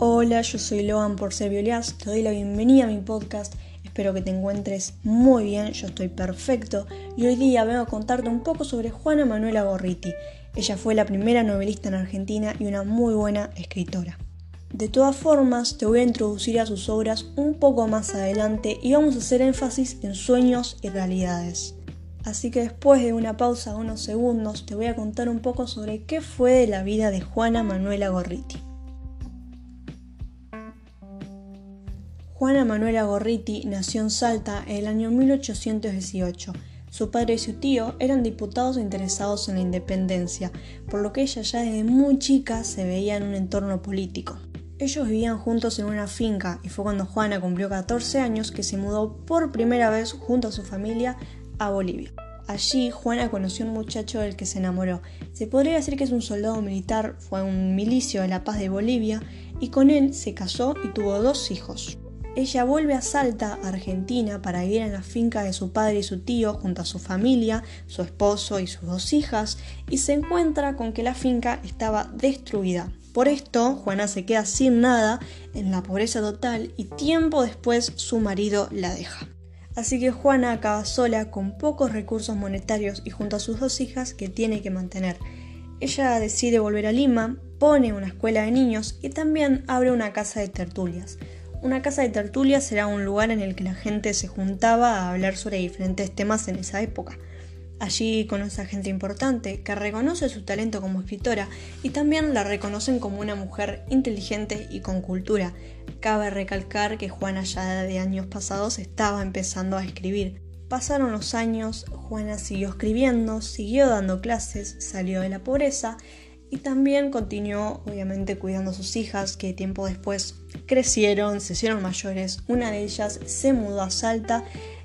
Hola, yo soy Logan por ser Violias, te doy la bienvenida a mi podcast, espero que te encuentres muy bien, yo estoy perfecto y hoy día vengo a contarte un poco sobre Juana Manuela Gorriti. Ella fue la primera novelista en Argentina y una muy buena escritora. De todas formas, te voy a introducir a sus obras un poco más adelante y vamos a hacer énfasis en sueños y realidades. Así que después de una pausa de unos segundos te voy a contar un poco sobre qué fue de la vida de Juana Manuela Gorriti. Juana Manuela Gorriti nació en Salta en el año 1818. Su padre y su tío eran diputados interesados en la independencia, por lo que ella ya desde muy chica se veía en un entorno político. Ellos vivían juntos en una finca y fue cuando Juana cumplió 14 años que se mudó por primera vez junto a su familia a Bolivia. Allí Juana conoció a un muchacho del que se enamoró. Se podría decir que es un soldado militar, fue un milicio de la paz de Bolivia y con él se casó y tuvo dos hijos. Ella vuelve a Salta, Argentina, para vivir en la finca de su padre y su tío junto a su familia, su esposo y sus dos hijas, y se encuentra con que la finca estaba destruida. Por esto, Juana se queda sin nada, en la pobreza total, y tiempo después su marido la deja. Así que Juana acaba sola con pocos recursos monetarios y junto a sus dos hijas que tiene que mantener. Ella decide volver a Lima, pone una escuela de niños y también abre una casa de tertulias. Una casa de tertulias era un lugar en el que la gente se juntaba a hablar sobre diferentes temas en esa época. Allí conoce a gente importante que reconoce su talento como escritora y también la reconocen como una mujer inteligente y con cultura. Cabe recalcar que Juana ya de años pasados estaba empezando a escribir. Pasaron los años, Juana siguió escribiendo, siguió dando clases, salió de la pobreza y también continuó obviamente cuidando a sus hijas que tiempo después crecieron, se hicieron mayores. Una de ellas se mudó a Salta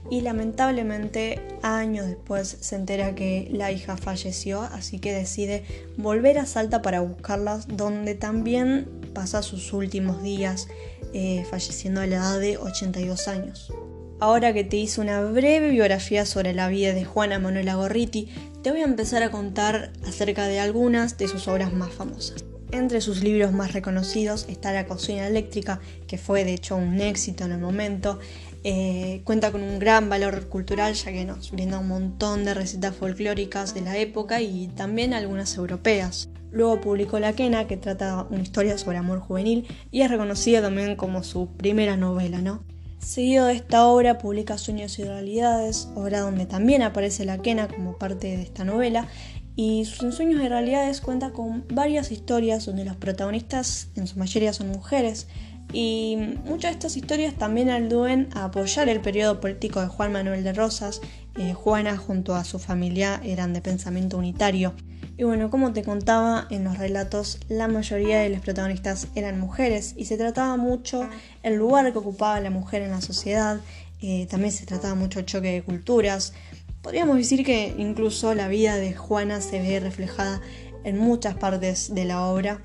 y lamentablemente años después se entera que la hija falleció, así que decide volver a Salta para buscarlas, donde también pasa sus últimos días eh, falleciendo a la edad de 82 años. Ahora que te hice una breve biografía sobre la vida de Juana Manuela Gorriti, te voy a empezar a contar acerca de algunas de sus obras más famosas. Entre sus libros más reconocidos está La cocina eléctrica, que fue de hecho un éxito en el momento. Eh, cuenta con un gran valor cultural ya que nos brinda un montón de recetas folclóricas de la época y también algunas europeas. Luego publicó La Quena, que trata una historia sobre amor juvenil y es reconocida también como su primera novela, ¿no? Seguido de esta obra publica Sueños y Realidades, obra donde también aparece la quena como parte de esta novela, y sus Sueños y Realidades cuenta con varias historias donde los protagonistas en su mayoría son mujeres, y muchas de estas historias también aluden a apoyar el periodo político de Juan Manuel de Rosas. Eh, Juana junto a su familia eran de pensamiento unitario. Y bueno, como te contaba en los relatos, la mayoría de los protagonistas eran mujeres y se trataba mucho el lugar que ocupaba la mujer en la sociedad, eh, también se trataba mucho el choque de culturas. Podríamos decir que incluso la vida de Juana se ve reflejada en muchas partes de la obra.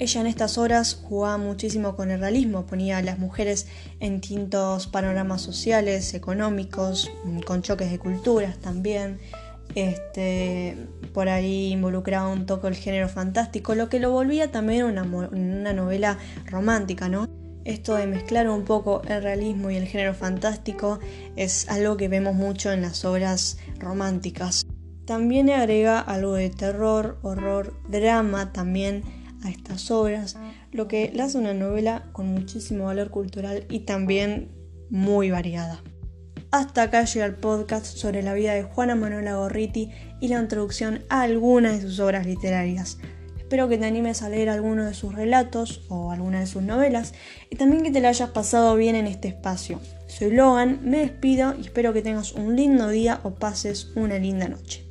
Ella en estas obras jugaba muchísimo con el realismo, ponía a las mujeres en distintos panoramas sociales, económicos, con choques de culturas también. Este, por ahí involucraba un toque el género fantástico, lo que lo volvía también una, una novela romántica, ¿no? Esto de mezclar un poco el realismo y el género fantástico es algo que vemos mucho en las obras románticas. También agrega algo de terror, horror, drama también a estas obras, lo que le hace una novela con muchísimo valor cultural y también muy variada. Hasta acá llega el podcast sobre la vida de Juana Manuela Gorriti y la introducción a algunas de sus obras literarias. Espero que te animes a leer alguno de sus relatos o alguna de sus novelas y también que te la hayas pasado bien en este espacio. Soy Logan, me despido y espero que tengas un lindo día o pases una linda noche.